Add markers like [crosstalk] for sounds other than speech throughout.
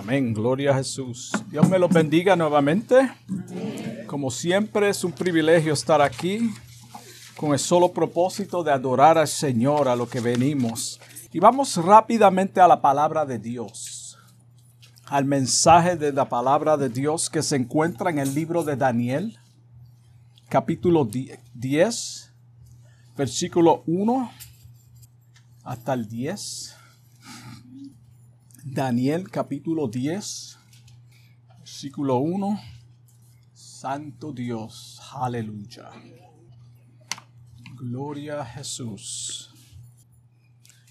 Amén, gloria a Jesús. Dios me los bendiga nuevamente. Como siempre es un privilegio estar aquí con el solo propósito de adorar al Señor a lo que venimos. Y vamos rápidamente a la palabra de Dios, al mensaje de la palabra de Dios que se encuentra en el libro de Daniel, capítulo 10, versículo 1 hasta el 10. Daniel capítulo 10, versículo 1. Santo Dios, aleluya. Gloria a Jesús.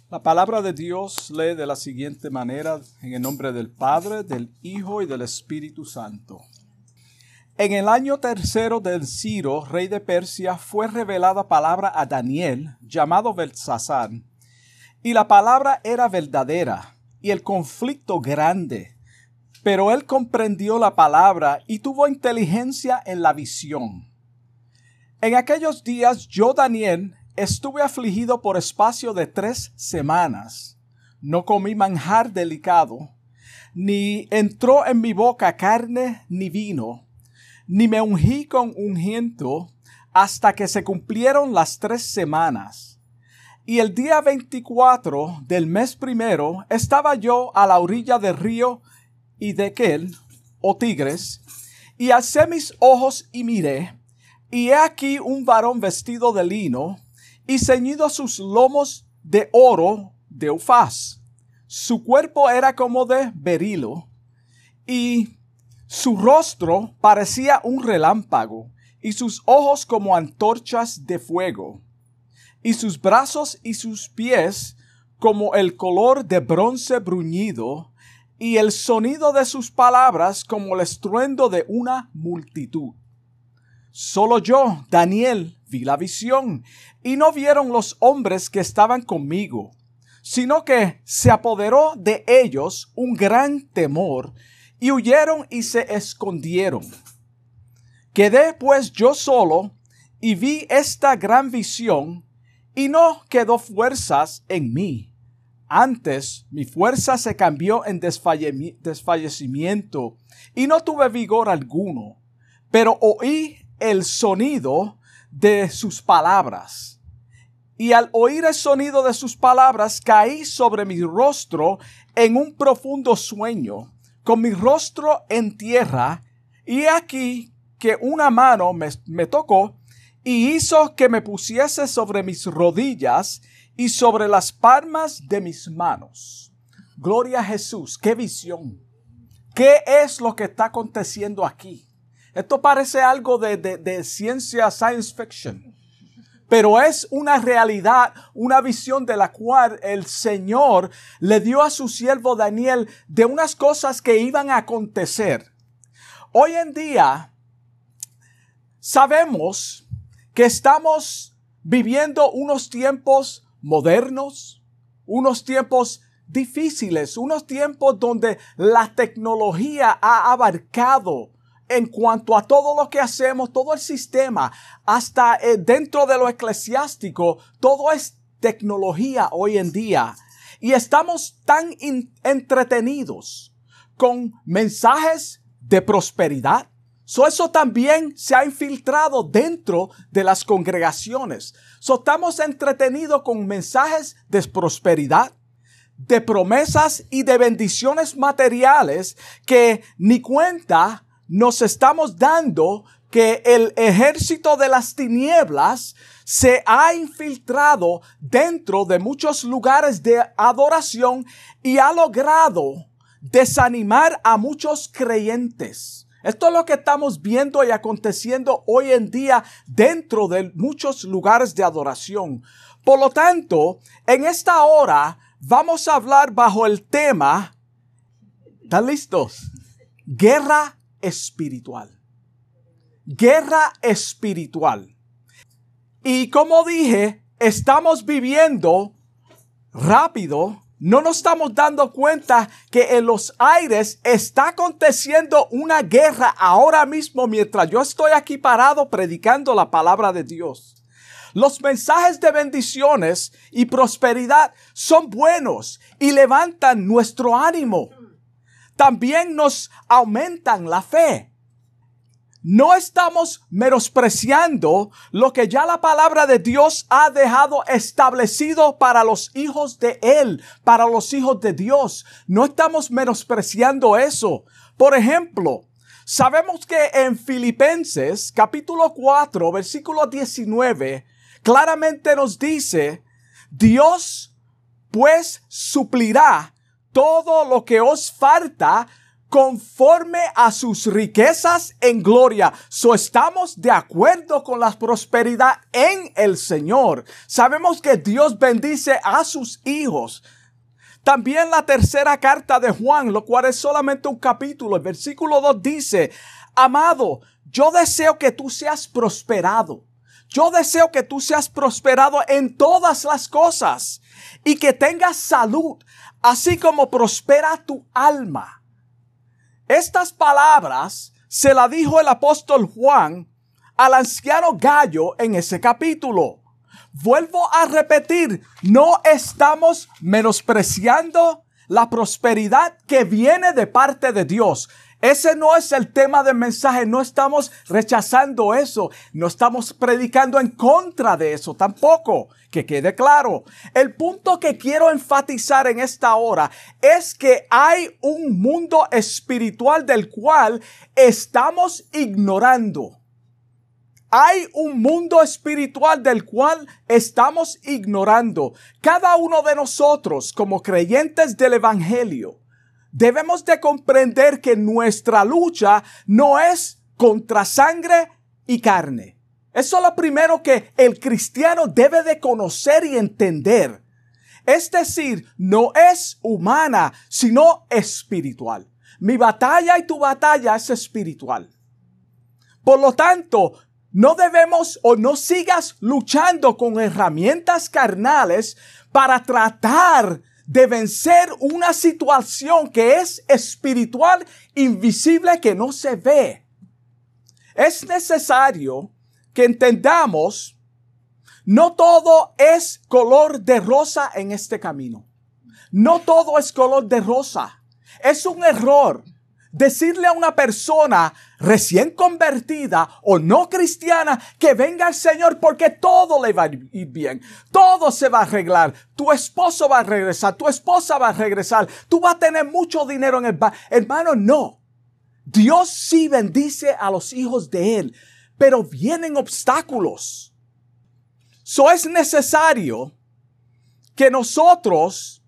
La palabra de Dios lee de la siguiente manera en el nombre del Padre, del Hijo y del Espíritu Santo. En el año tercero del Ciro, rey de Persia, fue revelada palabra a Daniel, llamado Belsasar, y la palabra era verdadera y el conflicto grande. Pero él comprendió la palabra y tuvo inteligencia en la visión. En aquellos días yo, Daniel, estuve afligido por espacio de tres semanas. No comí manjar delicado, ni entró en mi boca carne ni vino, ni me ungí con ungüento hasta que se cumplieron las tres semanas. Y el día 24 del mes primero estaba yo a la orilla del río Idequel, o Tigres, y alcé mis ojos y miré, y he aquí un varón vestido de lino, y ceñido sus lomos de oro de Ufaz. Su cuerpo era como de berilo, y su rostro parecía un relámpago, y sus ojos como antorchas de fuego y sus brazos y sus pies como el color de bronce bruñido, y el sonido de sus palabras como el estruendo de una multitud. Solo yo, Daniel, vi la visión, y no vieron los hombres que estaban conmigo, sino que se apoderó de ellos un gran temor, y huyeron y se escondieron. Quedé pues yo solo, y vi esta gran visión, y no quedó fuerzas en mí. Antes mi fuerza se cambió en desfallecimiento y no tuve vigor alguno, pero oí el sonido de sus palabras. Y al oír el sonido de sus palabras caí sobre mi rostro en un profundo sueño, con mi rostro en tierra, y aquí que una mano me, me tocó y hizo que me pusiese sobre mis rodillas y sobre las palmas de mis manos. Gloria a Jesús, qué visión. ¿Qué es lo que está aconteciendo aquí? Esto parece algo de, de ciencia science fiction, pero es una realidad, una visión de la cual el Señor le dio a su siervo Daniel de unas cosas que iban a acontecer. Hoy en día sabemos que estamos viviendo unos tiempos modernos, unos tiempos difíciles, unos tiempos donde la tecnología ha abarcado en cuanto a todo lo que hacemos, todo el sistema, hasta eh, dentro de lo eclesiástico, todo es tecnología hoy en día. Y estamos tan entretenidos con mensajes de prosperidad, So, eso también se ha infiltrado dentro de las congregaciones. So, estamos entretenidos con mensajes de prosperidad, de promesas y de bendiciones materiales que ni cuenta nos estamos dando que el ejército de las tinieblas se ha infiltrado dentro de muchos lugares de adoración y ha logrado desanimar a muchos creyentes. Esto es lo que estamos viendo y aconteciendo hoy en día dentro de muchos lugares de adoración. Por lo tanto, en esta hora vamos a hablar bajo el tema, ¿están listos? Guerra espiritual. Guerra espiritual. Y como dije, estamos viviendo rápido no nos estamos dando cuenta que en los aires está aconteciendo una guerra ahora mismo mientras yo estoy aquí parado predicando la palabra de Dios. Los mensajes de bendiciones y prosperidad son buenos y levantan nuestro ánimo. también nos aumentan la fe. No estamos menospreciando lo que ya la palabra de Dios ha dejado establecido para los hijos de Él, para los hijos de Dios. No estamos menospreciando eso. Por ejemplo, sabemos que en Filipenses capítulo 4, versículo 19, claramente nos dice, Dios pues suplirá todo lo que os falta conforme a sus riquezas en gloria. So estamos de acuerdo con la prosperidad en el Señor. Sabemos que Dios bendice a sus hijos. También la tercera carta de Juan, lo cual es solamente un capítulo, el versículo 2 dice, amado, yo deseo que tú seas prosperado. Yo deseo que tú seas prosperado en todas las cosas y que tengas salud, así como prospera tu alma. Estas palabras se la dijo el apóstol Juan al anciano Gallo en ese capítulo. Vuelvo a repetir, no estamos menospreciando la prosperidad que viene de parte de Dios. Ese no es el tema del mensaje, no estamos rechazando eso, no estamos predicando en contra de eso tampoco, que quede claro. El punto que quiero enfatizar en esta hora es que hay un mundo espiritual del cual estamos ignorando. Hay un mundo espiritual del cual estamos ignorando. Cada uno de nosotros como creyentes del Evangelio debemos de comprender que nuestra lucha no es contra sangre y carne. Eso es lo primero que el cristiano debe de conocer y entender. Es decir, no es humana, sino espiritual. Mi batalla y tu batalla es espiritual. Por lo tanto, no debemos o no sigas luchando con herramientas carnales para tratar de vencer una situación que es espiritual, invisible, que no se ve. Es necesario que entendamos, no todo es color de rosa en este camino. No todo es color de rosa. Es un error decirle a una persona recién convertida o no cristiana que venga al Señor porque todo le va a ir bien, todo se va a arreglar, tu esposo va a regresar, tu esposa va a regresar, tú vas a tener mucho dinero en el banco. Hermano, no. Dios sí bendice a los hijos de Él, pero vienen obstáculos. So es necesario que nosotros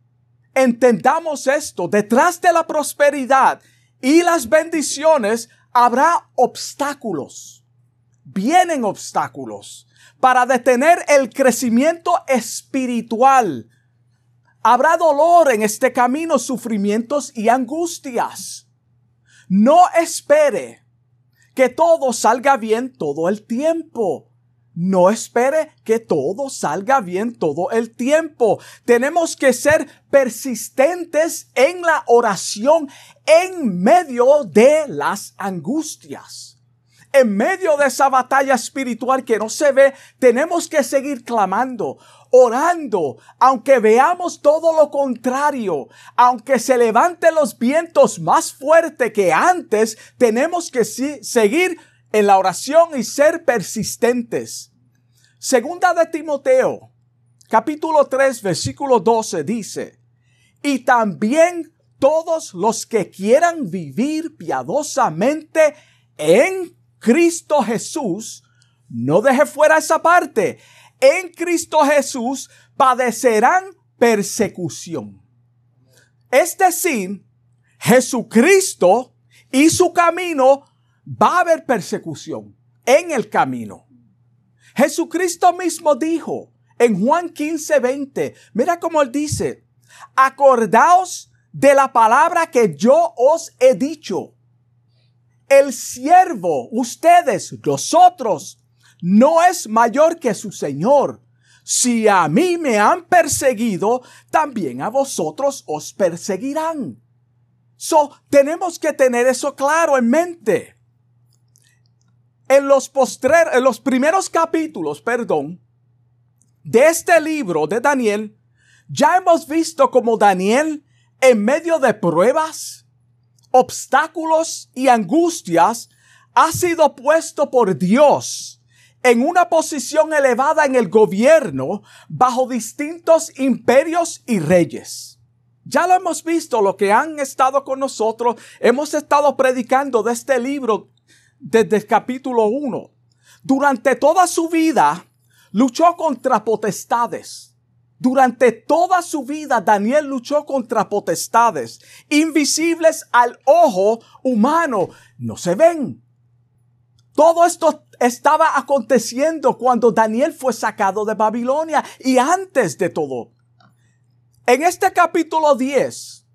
entendamos esto. Detrás de la prosperidad y las bendiciones habrá obstáculos. Vienen obstáculos para detener el crecimiento espiritual. Habrá dolor en este camino, sufrimientos y angustias. No espere que todo salga bien todo el tiempo. No espere que todo salga bien todo el tiempo. Tenemos que ser persistentes en la oración en medio de las angustias. En medio de esa batalla espiritual que no se ve, tenemos que seguir clamando, orando, aunque veamos todo lo contrario, aunque se levanten los vientos más fuerte que antes, tenemos que seguir en la oración y ser persistentes. Segunda de Timoteo, capítulo 3, versículo 12 dice, y también todos los que quieran vivir piadosamente en Cristo Jesús, no deje fuera esa parte, en Cristo Jesús padecerán persecución. Es decir, Jesucristo y su camino va a haber persecución en el camino. Jesucristo mismo dijo en Juan 15, 20, mira cómo él dice, acordaos de la palabra que yo os he dicho. El siervo, ustedes, nosotros, no es mayor que su Señor. Si a mí me han perseguido, también a vosotros os perseguirán. So, tenemos que tener eso claro en mente en los primeros capítulos, perdón, de este libro de Daniel, ya hemos visto como Daniel, en medio de pruebas, obstáculos y angustias, ha sido puesto por Dios en una posición elevada en el gobierno bajo distintos imperios y reyes. Ya lo hemos visto, lo que han estado con nosotros, hemos estado predicando de este libro desde el capítulo 1. Durante toda su vida luchó contra potestades durante toda su vida Daniel luchó contra potestades invisibles al ojo humano. No se ven. Todo esto estaba aconteciendo cuando Daniel fue sacado de Babilonia y antes de todo. En este capítulo 10,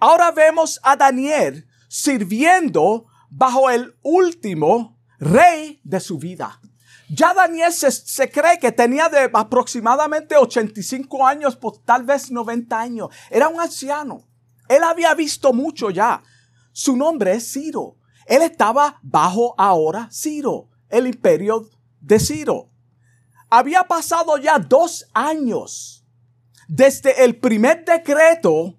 ahora vemos a Daniel sirviendo bajo el último rey de su vida. Ya Daniel se, cree que tenía de aproximadamente 85 años, por tal vez 90 años. Era un anciano. Él había visto mucho ya. Su nombre es Ciro. Él estaba bajo ahora Ciro, el imperio de Ciro. Había pasado ya dos años desde el primer decreto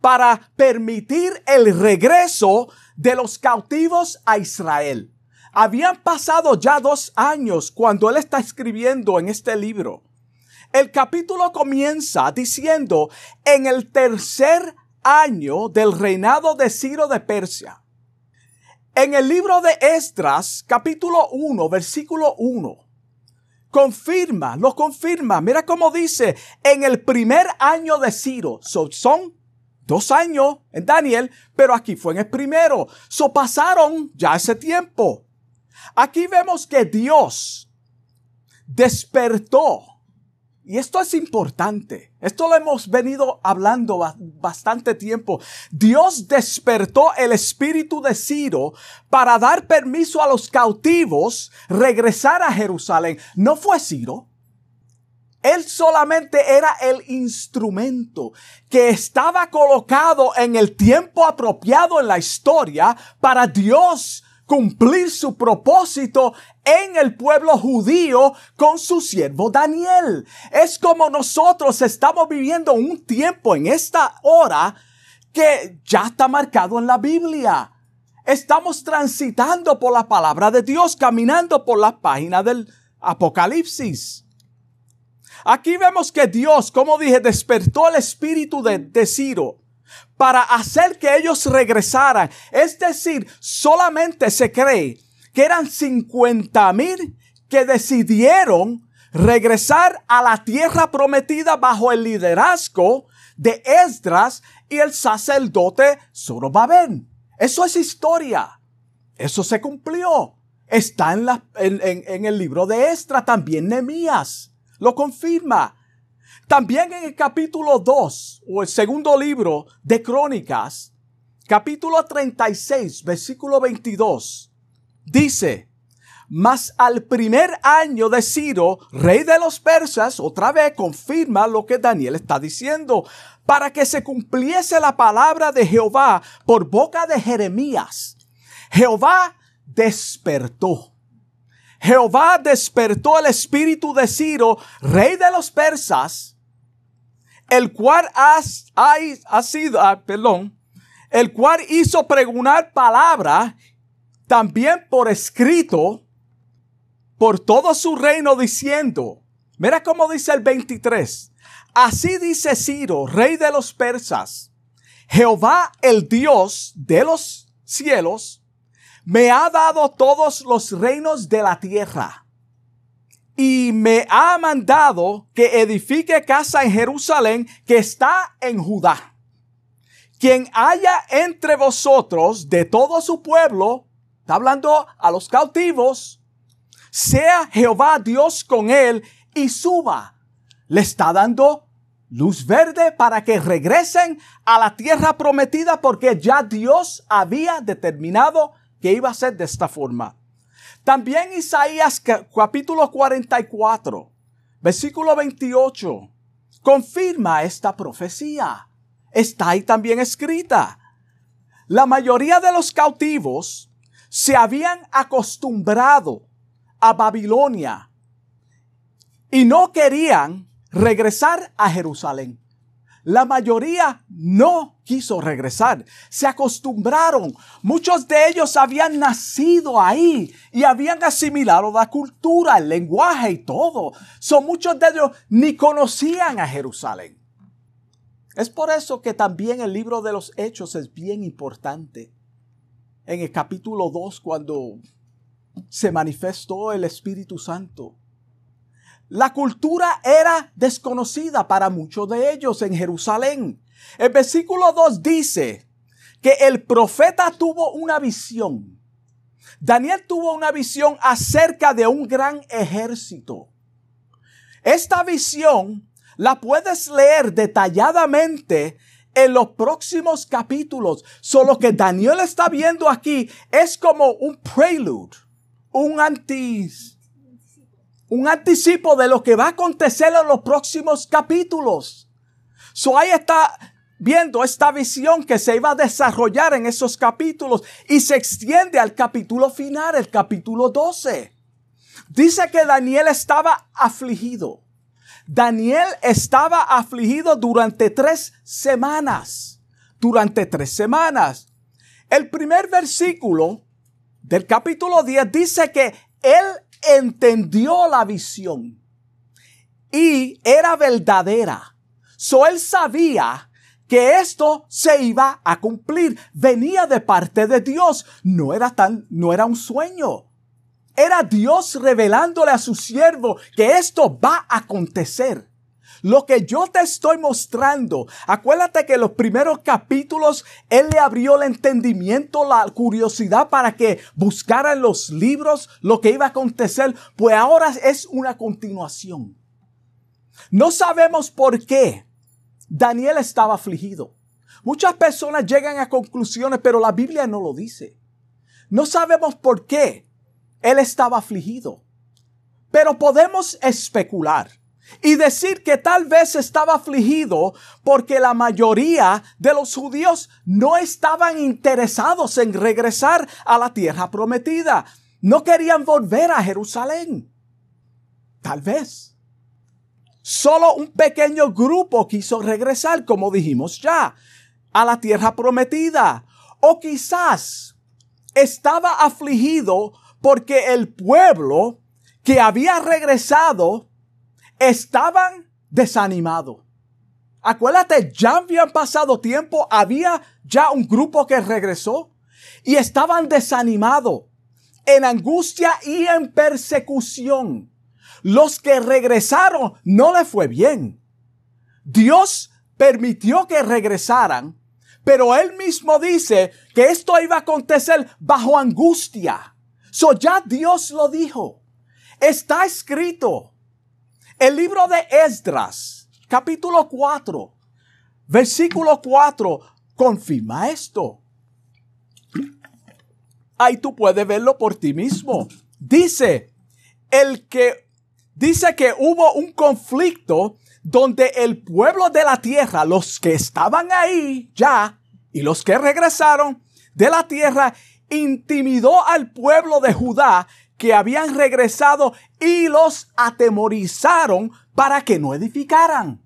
para permitir el regreso de los cautivos a Israel. Habían pasado ya dos años cuando él está escribiendo en este libro. El capítulo comienza diciendo, en el tercer año del reinado de Ciro de Persia. En el libro de Esdras, capítulo 1, versículo 1, confirma, lo confirma. Mira cómo dice, en el primer año de Ciro, son dos años en Daniel, pero aquí fue en el primero. So pasaron ya ese tiempo. Aquí vemos que Dios despertó. Y esto es importante. Esto lo hemos venido hablando bastante tiempo. Dios despertó el espíritu de Ciro para dar permiso a los cautivos regresar a Jerusalén. No fue Ciro. Él solamente era el instrumento que estaba colocado en el tiempo apropiado en la historia para Dios cumplir su propósito en el pueblo judío con su siervo Daniel. Es como nosotros estamos viviendo un tiempo en esta hora que ya está marcado en la Biblia. Estamos transitando por la palabra de Dios, caminando por la página del Apocalipsis. Aquí vemos que Dios, como dije, despertó el espíritu de, Ciro para hacer que ellos regresaran. Es decir, solamente se cree que eran 50 mil que decidieron regresar a la tierra prometida bajo el liderazgo de Esdras y el sacerdote Zorobabel. Eso es historia. Eso se cumplió. Está en, en, el libro de Esdras, también Nehemías. Lo confirma. También en el capítulo 2 o el segundo libro de Crónicas, capítulo 36, versículo 22, dice, mas al primer año de Ciro, rey de los persas, otra vez confirma lo que Daniel está diciendo, para que se cumpliese la palabra de Jehová por boca de Jeremías. Jehová despertó. Jehová despertó el espíritu de Ciro, rey de los persas, el cual ha, sido, ah, perdón, el cual hizo pregonar palabra también por escrito por todo su reino diciendo, mira cómo dice el 23, así dice Ciro, rey de los persas, Jehová el Dios de los cielos, me ha dado todos los reinos de la tierra y me ha mandado que edifique casa en Jerusalén que está en Judá. Quien haya entre vosotros de todo su pueblo, está hablando a los cautivos, sea Jehová Dios con él y suba. Le está dando luz verde para que regresen a la tierra prometida porque ya Dios había determinado que iba a ser de esta forma. También Isaías capítulo 44, versículo 28, confirma esta profecía. Está ahí también escrita. La mayoría de los cautivos se habían acostumbrado a Babilonia y no querían regresar a Jerusalén. La mayoría no quiso regresar. Se acostumbraron. Muchos de ellos habían nacido ahí y habían asimilado la cultura, el lenguaje y todo. Son muchos de ellos ni conocían a Jerusalén. Es por eso que también el libro de los Hechos es bien importante. En el capítulo 2, cuando se manifestó el Espíritu Santo, la cultura era desconocida para muchos de ellos en Jerusalén. El versículo 2 dice que el profeta tuvo una visión. Daniel tuvo una visión acerca de un gran ejército. Esta visión la puedes leer detalladamente en los próximos capítulos. Solo que Daniel está viendo aquí es como un prelude, un antis un anticipo de lo que va a acontecer en los próximos capítulos. So ahí está viendo esta visión que se iba a desarrollar en esos capítulos y se extiende al capítulo final, el capítulo 12. Dice que Daniel estaba afligido. Daniel estaba afligido durante tres semanas. Durante tres semanas. El primer versículo del capítulo 10 dice que él entendió la visión y era verdadera. So él sabía que esto se iba a cumplir. Venía de parte de Dios. No era tan, no era un sueño. Era Dios revelándole a su siervo que esto va a acontecer. Lo que yo te estoy mostrando, acuérdate que los primeros capítulos Él le abrió el entendimiento, la curiosidad para que buscara en los libros lo que iba a acontecer, pues ahora es una continuación. No sabemos por qué Daniel estaba afligido. Muchas personas llegan a conclusiones, pero la Biblia no lo dice. No sabemos por qué él estaba afligido. Pero podemos especular y decir que tal vez estaba afligido porque la mayoría de los judíos no estaban interesados en regresar a la tierra prometida. No querían volver a Jerusalén. Tal vez. Solo un pequeño grupo quiso regresar, como dijimos ya, a la tierra prometida. O quizás estaba afligido porque el pueblo que había regresado estaban desanimados. Acuérdate, ya habían pasado tiempo, había ya un grupo que regresó y estaban desanimados, en angustia y en persecución. Los que regresaron no le fue bien. Dios permitió que regresaran, pero él mismo dice que esto iba a acontecer bajo angustia. So ya Dios lo dijo. Está escrito. El libro de Esdras, capítulo 4, versículo 4, confirma esto. Ahí tú puedes verlo por ti mismo. Dice, el que dice que hubo un conflicto donde el pueblo de la tierra, los que estaban ahí ya y los que regresaron de la tierra, intimidó al pueblo de Judá que habían regresado y los atemorizaron para que no edificaran.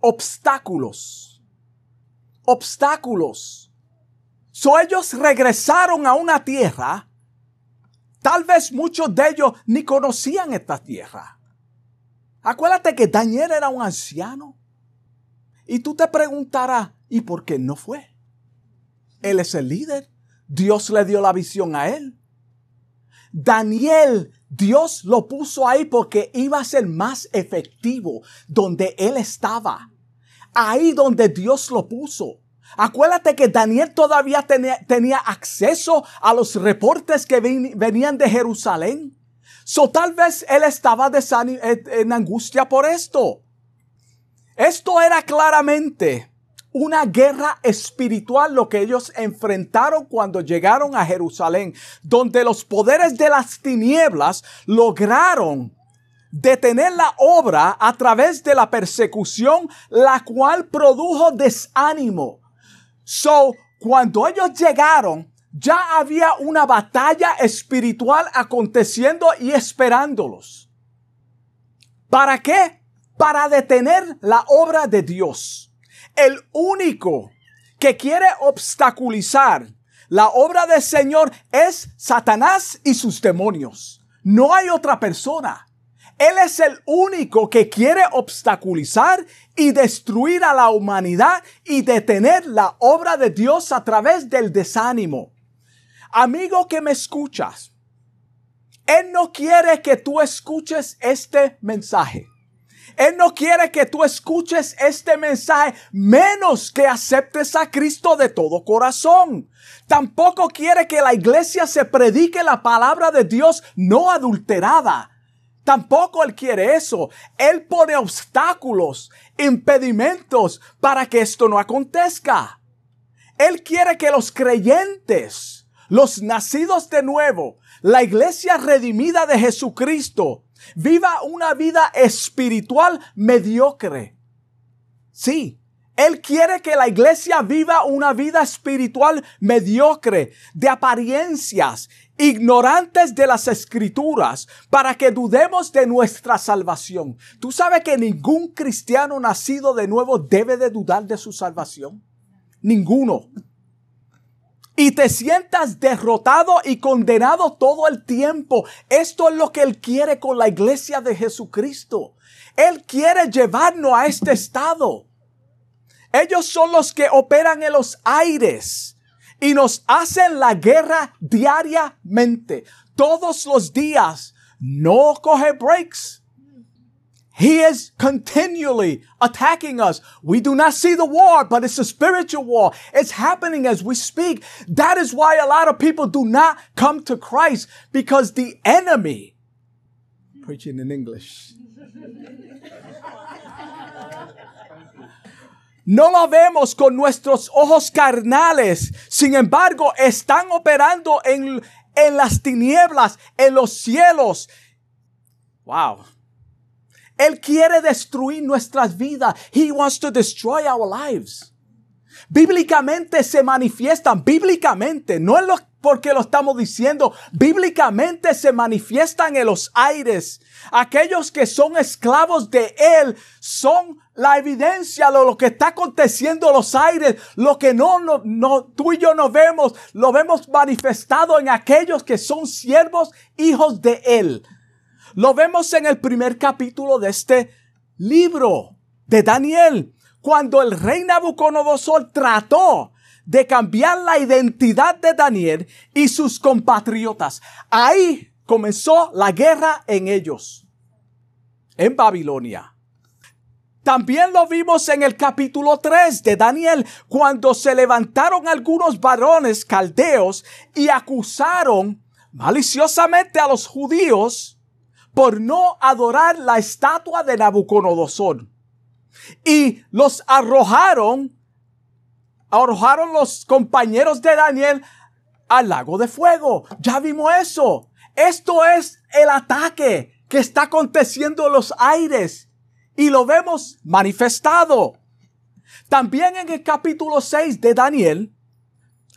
Obstáculos. Obstáculos. So ellos regresaron a una tierra. Tal vez muchos de ellos ni conocían esta tierra. Acuérdate que Daniel era un anciano. Y tú te preguntarás, ¿y por qué no fue? Él es el líder. Dios le dio la visión a él. Daniel, Dios lo puso ahí porque iba a ser más efectivo donde él estaba. Ahí donde Dios lo puso. Acuérdate que Daniel todavía tenía, acceso a los reportes que venían de Jerusalén. So tal vez él estaba en angustia por esto. Esto era claramente una guerra espiritual lo que ellos enfrentaron cuando llegaron a Jerusalén, donde los poderes de las tinieblas lograron detener la obra a través de la persecución, la cual produjo desánimo. So, cuando ellos llegaron, ya había una batalla espiritual aconteciendo y esperándolos. ¿Para qué? para detener la obra de Dios. El único que quiere obstaculizar la obra del Señor es Satanás y sus demonios. No hay otra persona. Él es el único que quiere obstaculizar y destruir a la humanidad y detener la obra de Dios a través del desánimo. Amigo que me escuchas, Él no quiere que tú escuches este mensaje. Él no quiere que tú escuches este mensaje menos que aceptes a Cristo de todo corazón. Tampoco quiere que la iglesia se predique la palabra de Dios no adulterada. Tampoco Él quiere eso. Él pone obstáculos, impedimentos para que esto no acontezca. Él quiere que los creyentes, los nacidos de nuevo, la iglesia redimida de Jesucristo, viva una vida espiritual mediocre. Sí, Él quiere que la iglesia viva una vida espiritual mediocre, de apariencias, ignorantes de las escrituras, para que dudemos de nuestra salvación. ¿Tú sabes que ningún cristiano nacido de nuevo debe de dudar de su salvación? Ninguno y te sientas derrotado y condenado todo el tiempo. Esto es lo que Él quiere con la iglesia de Jesucristo. Él quiere llevarnos a este estado. Ellos son los que operan en los aires y nos hacen la guerra diariamente, todos los días. No coge breaks. He is continually attacking us. We do not see the war, but it's a spiritual war. It's happening as we speak. That is why a lot of people do not come to Christ because the enemy, preaching in English, No lo vemos con nuestros ojos carnales. Sin embargo, están operando en, en las tinieblas, en los cielos. Wow. Él quiere destruir nuestras vidas. He wants to destroy our lives. Bíblicamente se manifiestan, bíblicamente, no es lo, porque lo estamos diciendo, bíblicamente se manifiestan en los aires. Aquellos que son esclavos de Él son la evidencia de lo que está aconteciendo en los aires, lo que no, no, no, tú y yo no vemos, lo vemos manifestado en aquellos que son siervos, hijos de Él. Lo vemos en el primer capítulo de este libro de Daniel, cuando el rey Nabucodonosor trató de cambiar la identidad de Daniel y sus compatriotas. Ahí comenzó la guerra en ellos, en Babilonia. También lo vimos en el capítulo 3 de Daniel, cuando se levantaron algunos varones caldeos y acusaron maliciosamente a los judíos por no adorar la estatua de Nabucodonosor. Y los arrojaron, arrojaron los compañeros de Daniel al lago de fuego. Ya vimos eso. Esto es el ataque que está aconteciendo en los aires y lo vemos manifestado. También en el capítulo 6 de Daniel,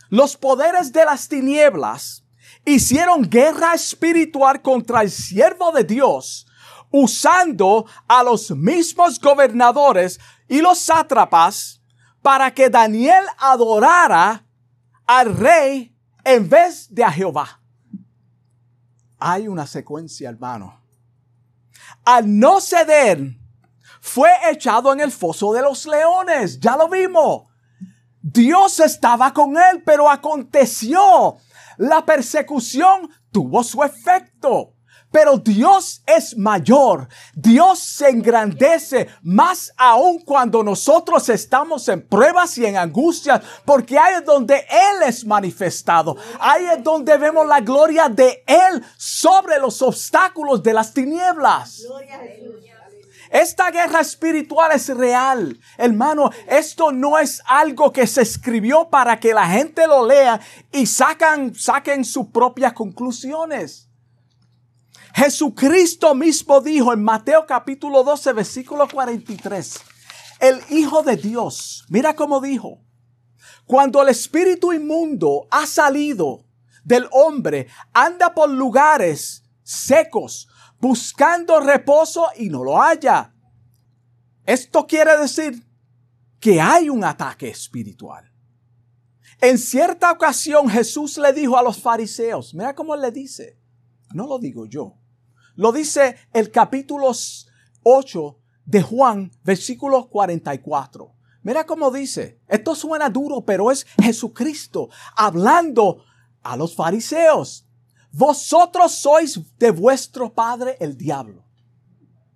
los poderes de las tinieblas hicieron guerra espiritual contra el siervo de Dios, usando a los mismos gobernadores y los sátrapas para que Daniel adorara al rey en vez de a Jehová. Hay una secuencia, hermano. Al no ceder, fue echado en el foso de los leones. Ya lo vimos. Dios estaba con él, pero aconteció la persecución tuvo su efecto. Pero Dios es mayor. Dios se engrandece más aún cuando nosotros estamos en pruebas y en angustias, porque ahí es donde Él es manifestado. Ahí es donde vemos la gloria de Él sobre los obstáculos de las tinieblas. Esta guerra espiritual es real. Hermano, esto no es algo que se escribió para que la gente lo lea y sacan, saquen sus propias conclusiones. Jesucristo mismo dijo en Mateo capítulo 12, versículo 43, el Hijo de Dios, mira cómo dijo, cuando el espíritu inmundo ha salido del hombre, anda por lugares secos, buscando reposo y no lo halla. Esto quiere decir que hay un ataque espiritual. En cierta ocasión Jesús le dijo a los fariseos, mira cómo le dice, no lo digo yo, lo dice el capítulo 8 de Juan, versículo 44. Mira cómo dice, esto suena duro, pero es Jesucristo hablando a los fariseos. Vosotros sois de vuestro padre el diablo.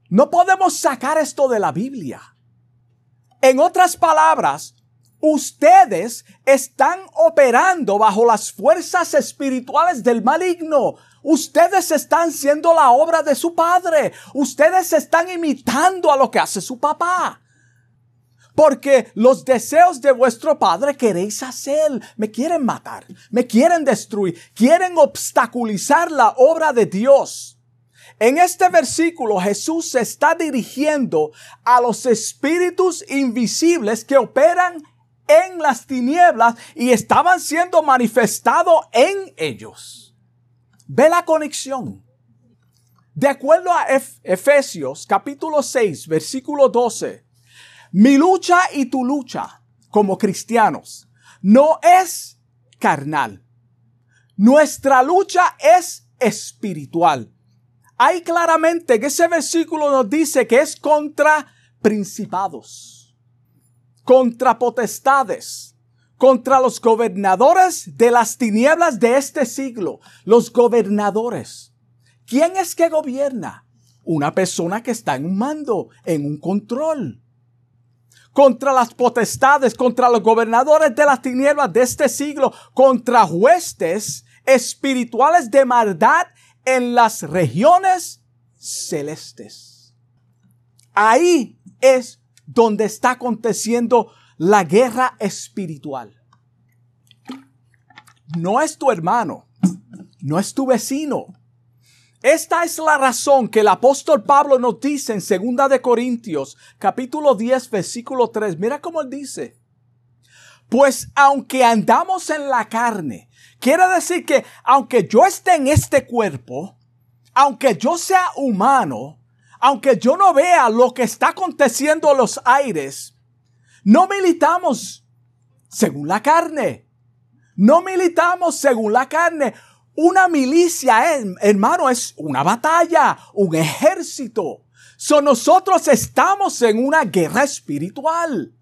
No podemos sacar esto de la Biblia. En otras palabras, ustedes están operando bajo las fuerzas espirituales del maligno. Ustedes están siendo la obra de su padre. Ustedes están imitando a lo que hace su papá. Porque los deseos de vuestro padre queréis hacer. Me quieren matar, me quieren destruir, quieren obstaculizar la obra de Dios. En este versículo Jesús se está dirigiendo a los espíritus invisibles que operan en las tinieblas y estaban siendo manifestados en ellos. Ve la conexión. De acuerdo a Efesios capítulo 6, versículo 12, mi lucha y tu lucha como cristianos no es carnal. Nuestra lucha es espiritual. Hay claramente que ese versículo nos dice que es contra principados, contra potestades, contra los gobernadores de las tinieblas de este siglo, los gobernadores. ¿Quién es que gobierna? Una persona que está en un mando, en un control contra las potestades, contra los gobernadores de las tinieblas de este siglo, contra huestes espirituales de maldad en las regiones celestes. Ahí es donde está aconteciendo la guerra espiritual. No es tu hermano, no es tu vecino, esta es la razón que el apóstol Pablo nos dice en 2 de Corintios, capítulo 10, versículo 3. Mira cómo él dice. Pues aunque andamos en la carne, quiere decir que aunque yo esté en este cuerpo, aunque yo sea humano, aunque yo no vea lo que está aconteciendo en los aires, no militamos según la carne. No militamos según la carne. Una milicia, hermano, es una batalla, un ejército. So nosotros estamos en una guerra espiritual.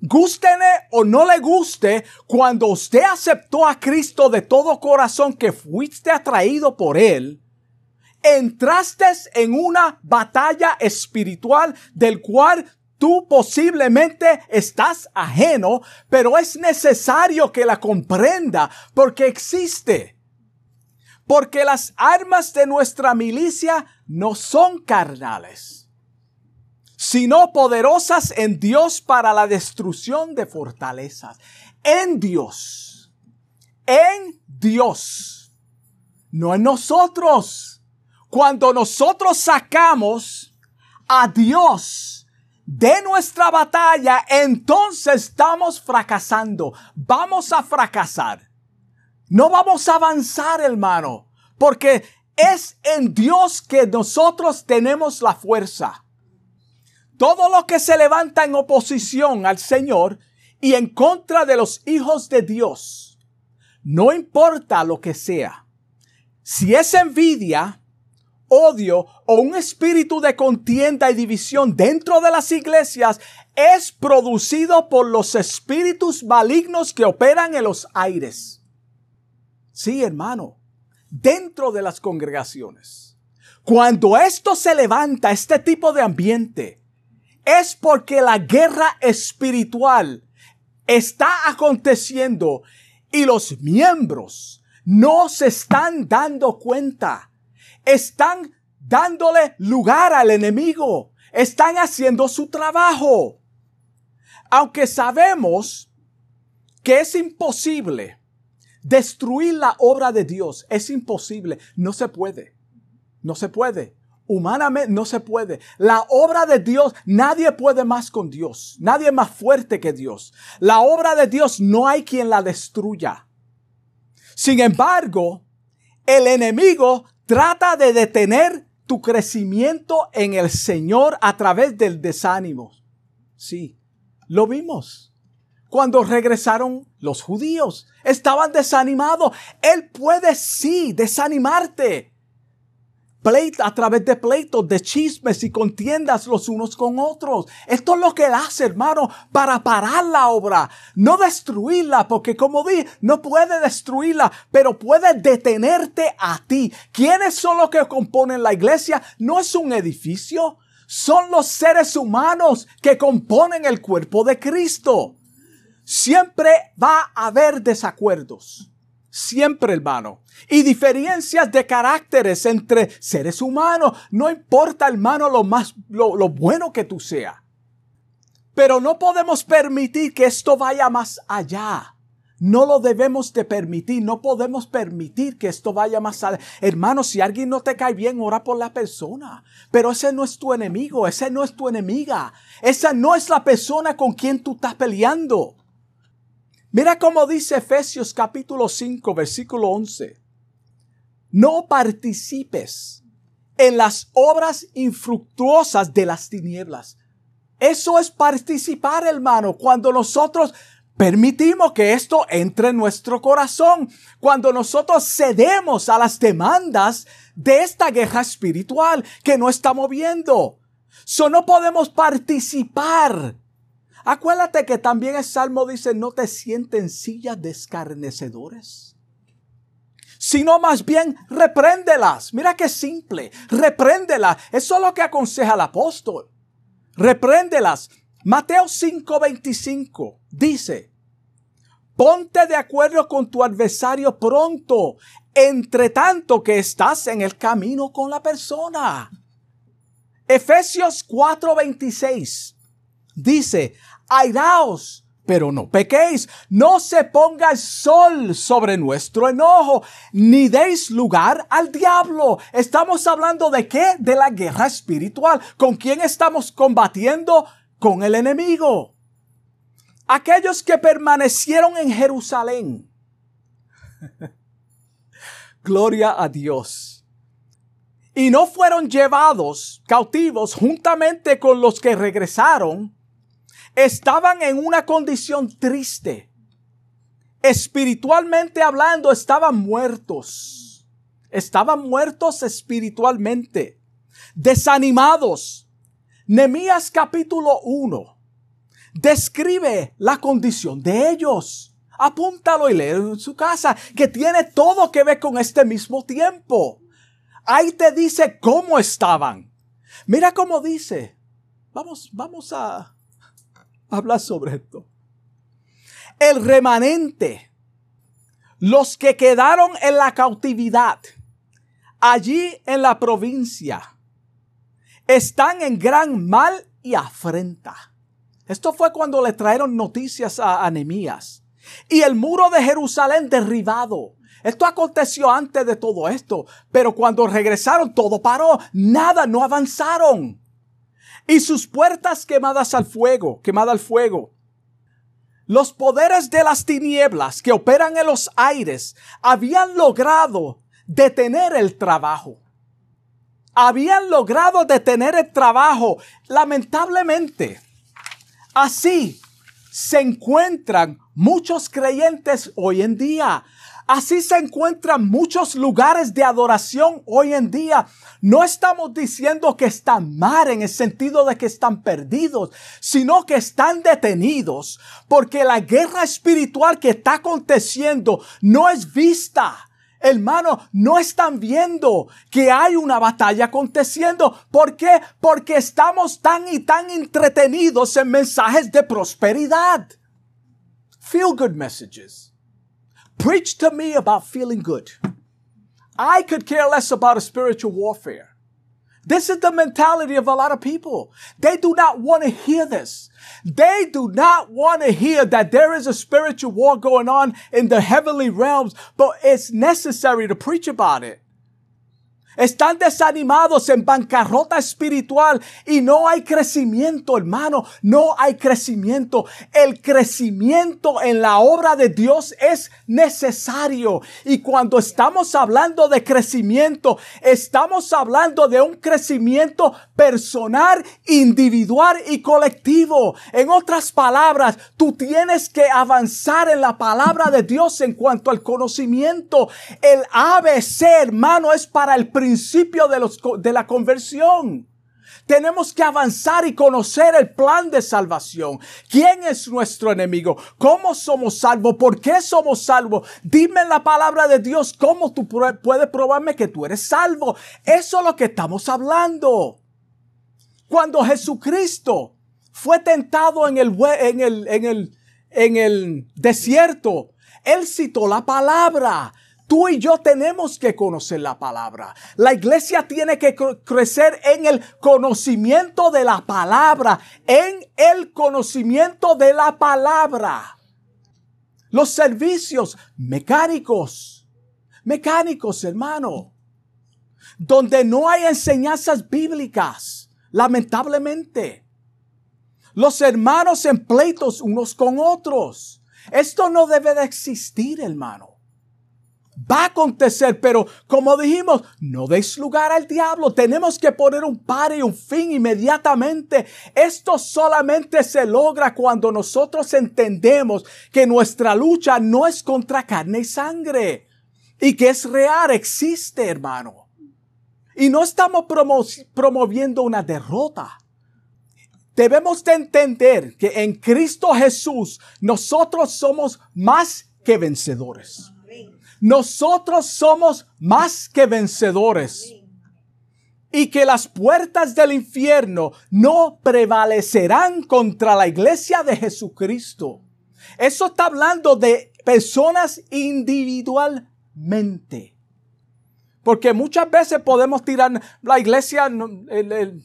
Gústele o no le guste, cuando usted aceptó a Cristo de todo corazón que fuiste atraído por Él, entraste en una batalla espiritual del cual tú posiblemente estás ajeno, pero es necesario que la comprenda porque existe. Porque las armas de nuestra milicia no son carnales, sino poderosas en Dios para la destrucción de fortalezas. En Dios. En Dios. No en nosotros. Cuando nosotros sacamos a Dios de nuestra batalla, entonces estamos fracasando. Vamos a fracasar. No vamos a avanzar, hermano, porque es en Dios que nosotros tenemos la fuerza. Todo lo que se levanta en oposición al Señor y en contra de los hijos de Dios, no importa lo que sea, si es envidia, odio o un espíritu de contienda y división dentro de las iglesias, es producido por los espíritus malignos que operan en los aires. Sí, hermano, dentro de las congregaciones. Cuando esto se levanta, este tipo de ambiente, es porque la guerra espiritual está aconteciendo y los miembros no se están dando cuenta. Están dándole lugar al enemigo. Están haciendo su trabajo. Aunque sabemos que es imposible Destruir la obra de Dios es imposible. No se puede. No se puede. Humanamente no se puede. La obra de Dios, nadie puede más con Dios. Nadie más fuerte que Dios. La obra de Dios no hay quien la destruya. Sin embargo, el enemigo trata de detener tu crecimiento en el Señor a través del desánimo. Sí, lo vimos. Cuando regresaron los judíos, estaban desanimados. Él puede sí desanimarte a través de pleitos, de chismes y contiendas los unos con otros. Esto es lo que él hace, hermano, para parar la obra, no destruirla, porque como di, no puede destruirla, pero puede detenerte a ti. ¿Quiénes son los que componen la iglesia? No es un edificio, son los seres humanos que componen el cuerpo de Cristo. Siempre va a haber desacuerdos. Siempre, hermano. Y diferencias de caracteres entre seres humanos. No importa, hermano, lo más, lo, bueno que tú seas. Pero no podemos permitir que esto vaya más allá. No lo debemos de permitir, no podemos permitir que esto vaya más allá. Hermano, si alguien no te cae bien, ora por la persona. Pero ese no es tu enemigo, ese no es tu enemiga. Esa no es la persona con quien tú estás peleando. Mira cómo dice Efesios capítulo 5, versículo 11. No participes en las obras infructuosas de las tinieblas. Eso es participar, hermano, cuando nosotros permitimos que esto entre en nuestro corazón, cuando nosotros cedemos a las demandas de esta guerra espiritual que no estamos viendo. So no podemos participar Acuérdate que también el Salmo dice, no te sienten sillas de escarnecedores, sino más bien repréndelas. Mira qué simple, repréndelas. Eso es lo que aconseja el apóstol. Repréndelas. Mateo 5:25 dice, ponte de acuerdo con tu adversario pronto, entre tanto que estás en el camino con la persona. Efesios 4:26 dice, airaos, pero no pequéis, no se ponga el sol sobre nuestro enojo, ni deis lugar al diablo. Estamos hablando de qué? De la guerra espiritual. ¿Con quién estamos combatiendo? Con el enemigo. Aquellos que permanecieron en Jerusalén. [laughs] Gloria a Dios. Y no fueron llevados cautivos juntamente con los que regresaron estaban en una condición triste. Espiritualmente hablando, estaban muertos. Estaban muertos espiritualmente. Desanimados. Nemías capítulo 1 describe la condición de ellos. Apúntalo y léelo en su casa, que tiene todo que ver con este mismo tiempo. Ahí te dice cómo estaban. Mira cómo dice. Vamos, vamos a, habla sobre esto. El remanente, los que quedaron en la cautividad, allí en la provincia, están en gran mal y afrenta. Esto fue cuando le trajeron noticias a Anemías. Y el muro de Jerusalén derribado. Esto aconteció antes de todo esto, pero cuando regresaron todo paró, nada, no avanzaron y sus puertas quemadas al fuego, quemada al fuego. Los poderes de las tinieblas que operan en los aires habían logrado detener el trabajo. Habían logrado detener el trabajo. Lamentablemente, así se encuentran muchos creyentes hoy en día Así se encuentran muchos lugares de adoración hoy en día. No estamos diciendo que están mal en el sentido de que están perdidos, sino que están detenidos porque la guerra espiritual que está aconteciendo no es vista. Hermano, no están viendo que hay una batalla aconteciendo. ¿Por qué? Porque estamos tan y tan entretenidos en mensajes de prosperidad. Feel good messages. Preach to me about feeling good. I could care less about a spiritual warfare. This is the mentality of a lot of people. They do not want to hear this. They do not want to hear that there is a spiritual war going on in the heavenly realms, but it's necessary to preach about it. Están desanimados en bancarrota espiritual y no hay crecimiento, hermano. No hay crecimiento. El crecimiento en la obra de Dios es necesario. Y cuando estamos hablando de crecimiento, estamos hablando de un crecimiento personal, individual y colectivo. En otras palabras, tú tienes que avanzar en la palabra de Dios en cuanto al conocimiento. El ABC, hermano, es para el principio de, los, de la conversión. Tenemos que avanzar y conocer el plan de salvación. ¿Quién es nuestro enemigo? ¿Cómo somos salvos? ¿Por qué somos salvos? Dime en la palabra de Dios cómo tú puedes probarme que tú eres salvo. Eso es lo que estamos hablando. Cuando Jesucristo fue tentado en el, en el, en el, en el desierto, Él citó la palabra. Tú y yo tenemos que conocer la palabra. La iglesia tiene que crecer en el conocimiento de la palabra, en el conocimiento de la palabra. Los servicios mecánicos, mecánicos, hermano, donde no hay enseñanzas bíblicas, lamentablemente. Los hermanos en pleitos unos con otros. Esto no debe de existir, hermano va a acontecer, pero como dijimos, no deis lugar al diablo. Tenemos que poner un par y un fin inmediatamente. Esto solamente se logra cuando nosotros entendemos que nuestra lucha no es contra carne y sangre y que es real, existe, hermano. Y no estamos promoviendo una derrota. Debemos de entender que en Cristo Jesús nosotros somos más que vencedores. Nosotros somos más que vencedores. Y que las puertas del infierno no prevalecerán contra la iglesia de Jesucristo. Eso está hablando de personas individualmente. Porque muchas veces podemos tirar la iglesia,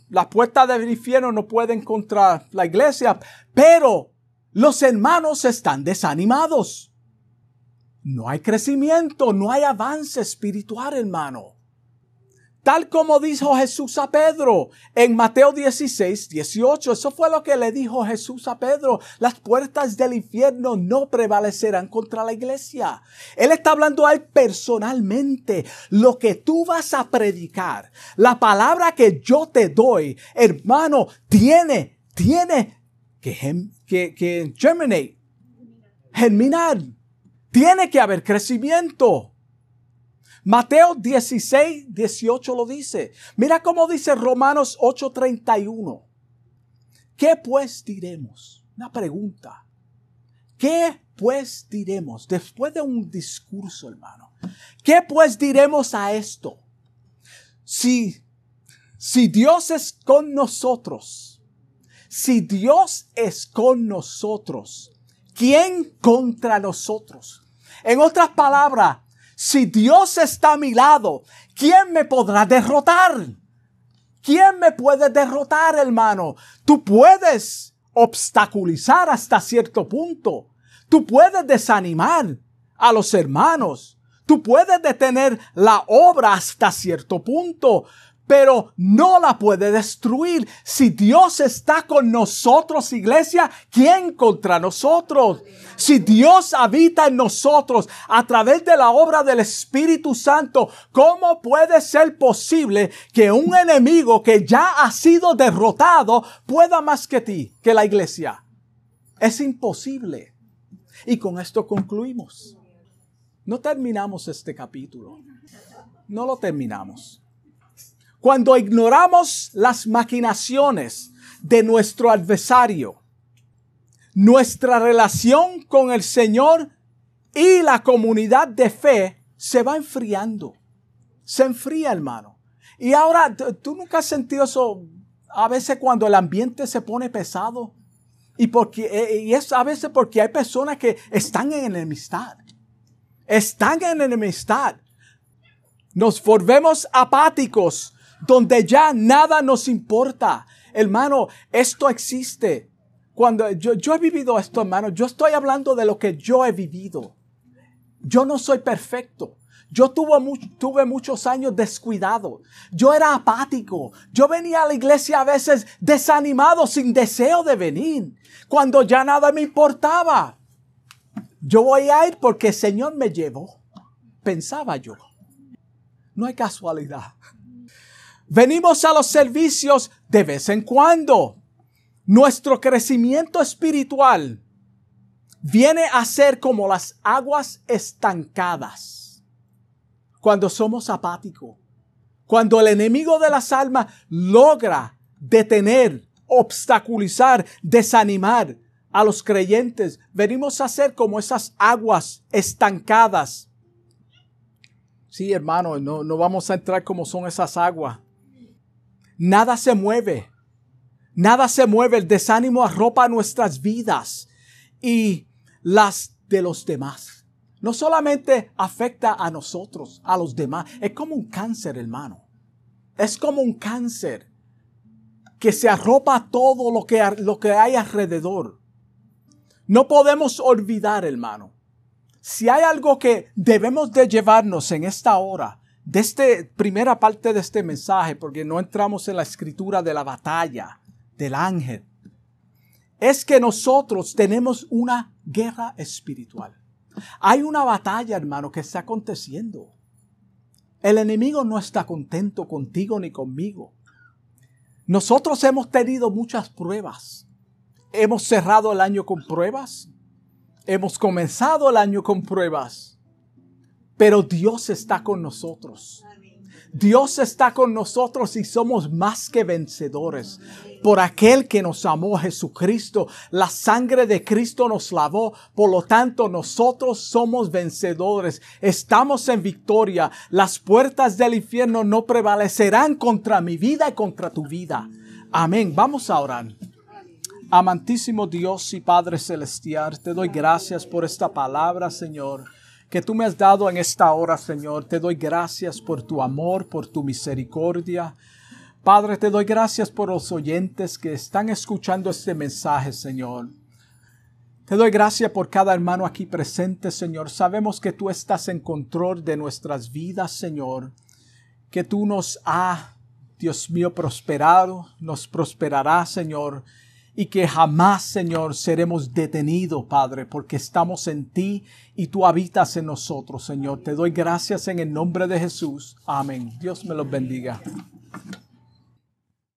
las puertas del infierno no pueden contra la iglesia, pero los hermanos están desanimados. No hay crecimiento, no hay avance espiritual, hermano. Tal como dijo Jesús a Pedro en Mateo 16, 18. Eso fue lo que le dijo Jesús a Pedro. Las puertas del infierno no prevalecerán contra la iglesia. Él está hablando a él personalmente. Lo que tú vas a predicar, la palabra que yo te doy, hermano, tiene, tiene que, que, que germinate, germinar tiene que haber crecimiento. Mateo 16, 18 lo dice. Mira cómo dice Romanos 8:31. ¿Qué pues diremos? Una pregunta. ¿Qué pues diremos? Después de un discurso, hermano. ¿Qué pues diremos a esto? Si, si Dios es con nosotros, si Dios es con nosotros, ¿quién contra nosotros? En otras palabras, si Dios está a mi lado, ¿quién me podrá derrotar? ¿Quién me puede derrotar, hermano? Tú puedes obstaculizar hasta cierto punto. Tú puedes desanimar a los hermanos. Tú puedes detener la obra hasta cierto punto, pero no la puede destruir. Si Dios está con nosotros, iglesia, ¿quién contra nosotros? Si Dios habita en nosotros a través de la obra del Espíritu Santo, ¿cómo puede ser posible que un enemigo que ya ha sido derrotado pueda más que ti, que la iglesia? Es imposible. Y con esto concluimos. No terminamos este capítulo. No lo terminamos. Cuando ignoramos las maquinaciones de nuestro adversario, nuestra relación con el Señor y la comunidad de fe se va enfriando. Se enfría, hermano. Y ahora, ¿tú nunca has sentido eso a veces cuando el ambiente se pone pesado? Y, porque, eh, y es a veces porque hay personas que están en enemistad. Están en enemistad. Nos volvemos apáticos donde ya nada nos importa. Hermano, esto existe. Cuando yo, he vivido esto, hermano, yo estoy hablando de lo que yo he vivido. Yo no soy perfecto. Yo tuve, tuve, muchos años descuidado. Yo era apático. Yo venía a la iglesia a veces desanimado, sin deseo de venir, cuando ya nada me importaba. Yo voy a ir porque el Señor me llevó, pensaba yo. No hay casualidad. Venimos a los servicios de vez en cuando. Nuestro crecimiento espiritual viene a ser como las aguas estancadas cuando somos apáticos, cuando el enemigo de las almas logra detener, obstaculizar, desanimar a los creyentes, venimos a ser como esas aguas estancadas. Sí, hermano, no, no vamos a entrar como son esas aguas. Nada se mueve. Nada se mueve. El desánimo arropa nuestras vidas y las de los demás no solamente afecta a nosotros, a los demás, es como un cáncer, hermano. Es como un cáncer que se arropa todo lo que, lo que hay alrededor. No podemos olvidar, hermano. Si hay algo que debemos de llevarnos en esta hora, de esta primera parte de este mensaje, porque no entramos en la escritura de la batalla del ángel, es que nosotros tenemos una guerra espiritual. Hay una batalla, hermano, que está aconteciendo. El enemigo no está contento contigo ni conmigo. Nosotros hemos tenido muchas pruebas. Hemos cerrado el año con pruebas. Hemos comenzado el año con pruebas. Pero Dios está con nosotros. Dios está con nosotros y somos más que vencedores. Por aquel que nos amó Jesucristo, la sangre de Cristo nos lavó. Por lo tanto, nosotros somos vencedores. Estamos en victoria. Las puertas del infierno no prevalecerán contra mi vida y contra tu vida. Amén. Vamos a orar. Amantísimo Dios y Padre Celestial, te doy gracias por esta palabra, Señor que tú me has dado en esta hora, Señor. Te doy gracias por tu amor, por tu misericordia. Padre, te doy gracias por los oyentes que están escuchando este mensaje, Señor. Te doy gracias por cada hermano aquí presente, Señor. Sabemos que tú estás en control de nuestras vidas, Señor. Que tú nos has, Dios mío, prosperado, nos prosperará, Señor y que jamás, Señor, seremos detenidos, Padre, porque estamos en ti y tú habitas en nosotros, Señor. Te doy gracias en el nombre de Jesús. Amén. Dios me los bendiga.